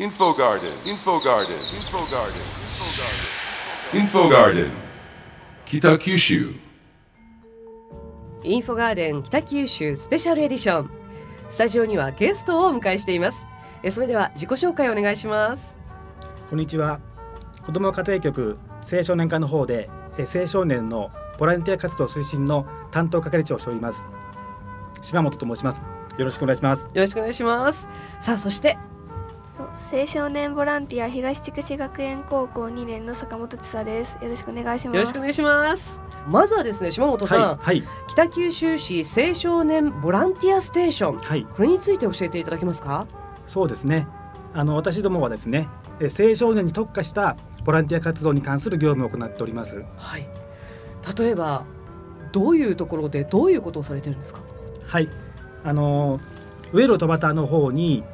Info Garden, Info Garden, Info Garden, Info Garden, 北九州インフォガーデン北九州スペシャルエディションスタジオにはゲストをお迎えしています。えそれでは自己紹介お願いします。こんにちは。子ども家庭局青少年課の方でえ青少年のボランティア活動推進の担当係長をしております。島本と申します。よろしくお願いします。よろしくお願いします。さあそして青少年ボランティア東筑紫学園高校2年の坂本千沙です。よろしくお願いします。よろしくお願いします。まずはですね島本さん、はいはい。北九州市青少年ボランティアステーション。はい。これについて教えていただけますか？そうですね。あの私どもはですねえ青少年に特化したボランティア活動に関する業務を行っております。はい。例えばどういうところでどういうことをされてるんですか？はい。あの上野戸端の方に、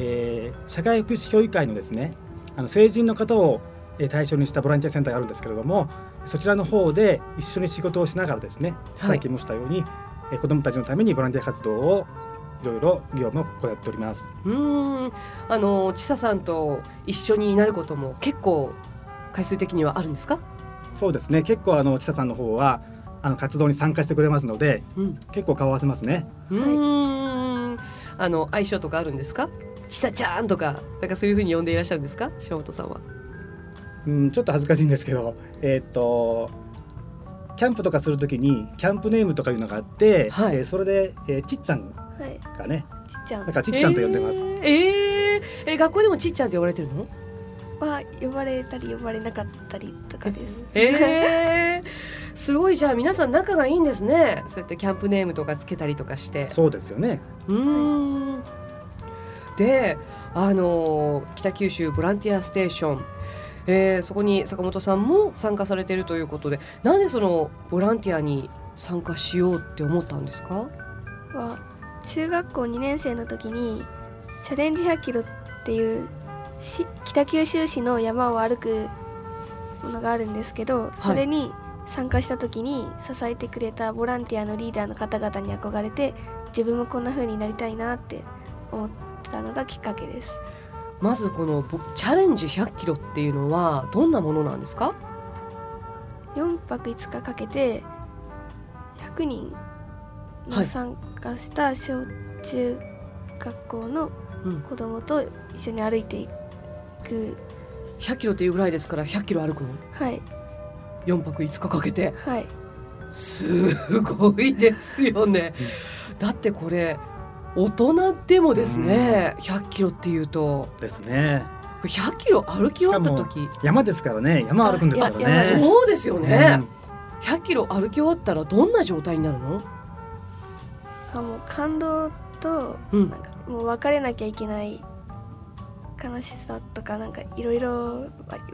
えー社会福祉協議会のですねあの成人の方をえー対象にしたボランティアセンターがあるんですけれどもそちらの方で一緒に仕事をしながらですね、はい。さっき申したように、えー子どもたちのためにボランティア活動をいろいろ業務を行っております。うーん。あの千佐さんと一緒になることも結構回数的にはあるんですか？そうですね。結構あの千佐さんの方はあの活動に参加してくれますのでうん。結構顔合わせますね。うーん。あの相性とかあるんですか？ちさちゃんとかなんかそういう風に呼んでいらっしゃるんですか？島本さんは。うん、ちょっと恥ずかしいんですけど、えーっとキャンプとかするときにキャンプネームとかいうのがあって、はい。えーそれで、えーちっちゃんはい。がねちっちゃん。だからちっちゃんと呼んでます。えーえーえ学校でもちっちゃんって呼ばれてるの？は呼ばれたり呼ばれなかったりとかです。えー、すごい。じゃあ皆さん仲がいいんですね。そうやってキャンプネームとかつけたりとかして。そうですよね。うーんであの北九州ボランティアステーション、えーそこに坂本さんも参加されているということでなんでそのボランティアに参加しようって思ったんですか？は中学校2年生の時にチャレンジ100キロっていうし北九州市の山を歩くものがあるんですけどそれに参加した時に支えてくれたボランティアのリーダーの方々に憧れて自分もこんな風になりたいなって思ったのがきっかけです。まずこのボチャレンジ100キロっていうのはどんなものなんですか？4泊5日かけて100人はいの参加した小中学校のうん。子供と一緒に歩いていく。100キロっていうぐらいですから100キロ歩くの？はい。4泊5日かけて？はい。すごいですよね。だってこれ大人でもですね、100キロっていうとですね。100キロ歩き終わった時、山ですからね山歩くんですからね。そうですよねうん。100キロ歩き終わったらどんな状態になるの？あもう感動とうんなんかもう別れなきゃいけない悲しさとかなんかいろいろ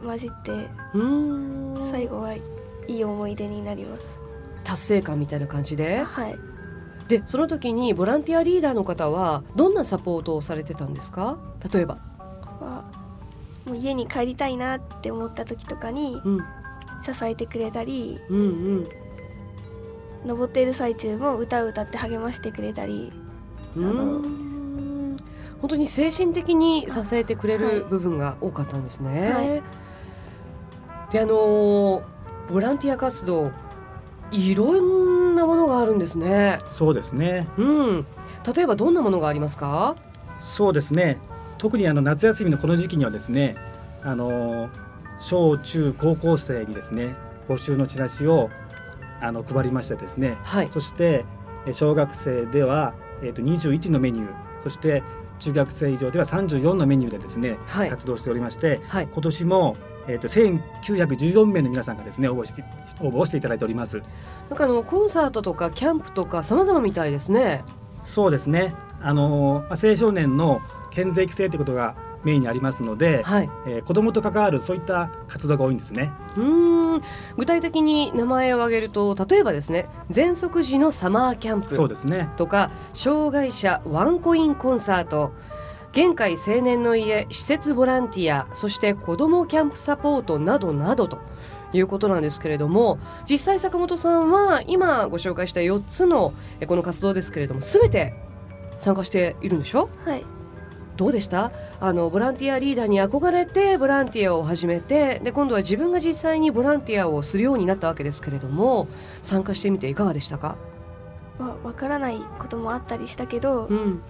混じってうーん。最後はいい思い出になります達成感みたいな感じで？はいでその時にボランティアリーダーの方はどんなサポートをされてたんですか？例えば、はもう家に帰りたいなって思った時とかにうん支えてくれたりうんうん。登っている最中も歌を歌って励ましてくれたりうーん本当に精神的に支えてくれはいる部分が多かったんですね。はいであのーボランティア活動いろんなものがあるんですね。そうですね。うん。例えばどんなものがありますか？そうですね。特にあの夏休みのこの時期にはですね、あの小中高校生にですね募集のチラシをあの配りましてですね。はい。そしてえ小学生では、えー、と21のメニューそして中学生以上では34のメニューでですね、はい活動しておりましてはい。今年も、えー、と1914名の皆さんがですね応募して応募をしていただいておりますなんかあのコンサートとかキャンプとか様々みたいですね。そうですねあのーまあ青少年の健全育成ということがメインにありますので、はい。えー子どもと関わるそういった活動が多いんですねうーん。具体的に名前を挙げると例えばですね、喘息時のサマーキャンプ。そうですねとか障害者ワンコインコンサート限界青年の家施設ボランティアそして子どもキャンプサポートなどなどということなんですけれども実際坂本さんは今ご紹介した4つのえこの活動ですけれども全て参加しているんでしょ？はいどうでした？あのボランティアリーダーに憧れてボランティアを始めてで今度は自分が実際にボランティアをするようになったわけですけれども参加してみていかがでしたか、わわからないこともあったりしたけどうん。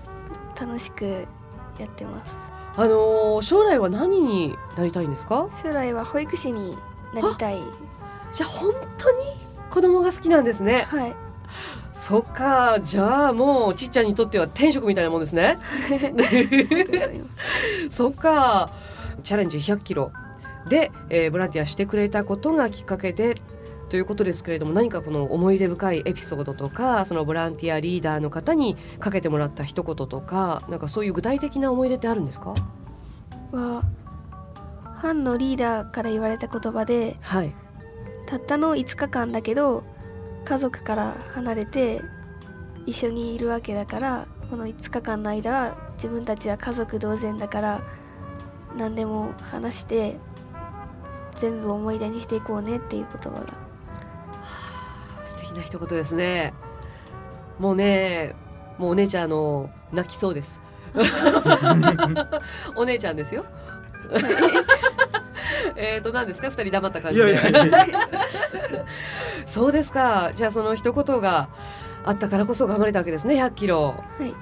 楽しくやってます。あのー将来は何になりたいんですか？将来は保育士になりたい。じゃあ本当に子供が好きなんですね。はいそっかじゃあもうちっちゃんにとっては天職みたいなもんですね。そっか。チャレンジ100キロ。で、えーボランティアしてくれたことがきっかけでということですけれども何かこの思い出深いエピソードとかそのボランティアリーダーの方にかけてもらった一言とかなんかそういう具体的な思い出ってあるんですか？は班のリーダーから言われた言葉ではい。たったの5日間だけど家族から離れて一緒にいるわけだからこの5日間の間は自分たちは家族同然だから何でも話して全部思い出にしていこうねっていう言葉が。素敵な一言ですね。もうねもうお姉ちゃんあの泣きそうです。お姉ちゃんですよえっと何ですか？二人黙った感じで。そうですか。じゃあその一言があったからこそ頑張れたわけですね100キロ。はい。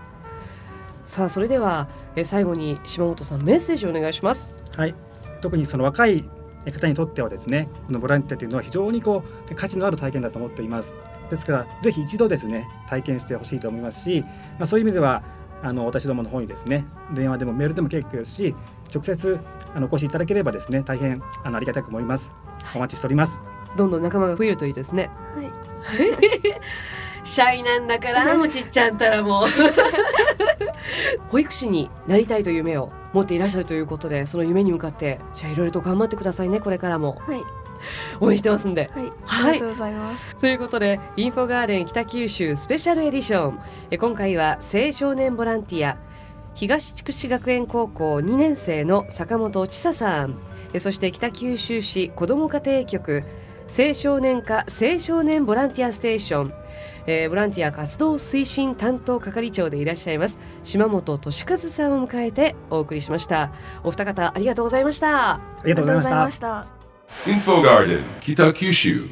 さあそれではえー最後に島本さんメッセージお願いします。はい、特にその若い方にとってはですねこのボランティアというのは非常にこう価値のある体験だと思っています。ですからぜひ一度ですね体験してほしいと思いますし、まあ、そういう意味ではあの私どもの方にですね電話でもメールでも結構ですし直接あのお越しいただければですね大変あのありがたく思います。お待ちしております。どんどん仲間が増えるといいですね。はい。シャイなんだからもうちっちゃんたらも。う 保育士になりたいという夢を持っていらっしゃるということでその夢に向かってじゃあいろいろと頑張ってくださいねこれからも。はい 応援してますんで。はい。はい。ありがとうございます。ということでインフォガーデン北九州スペシャルエディション。え今回は青少年ボランティア東筑紫学園高校2年生の坂本千沙さん。えそして北九州市子ども家庭局青少年課青少年ボランティアステーション、えーボランティア活動推進担当係長でいらっしゃいます島本俊和さんを迎えてお送りしました。お二方ありがとうございました。ありがとうございました Info Garden, Kitakyushu.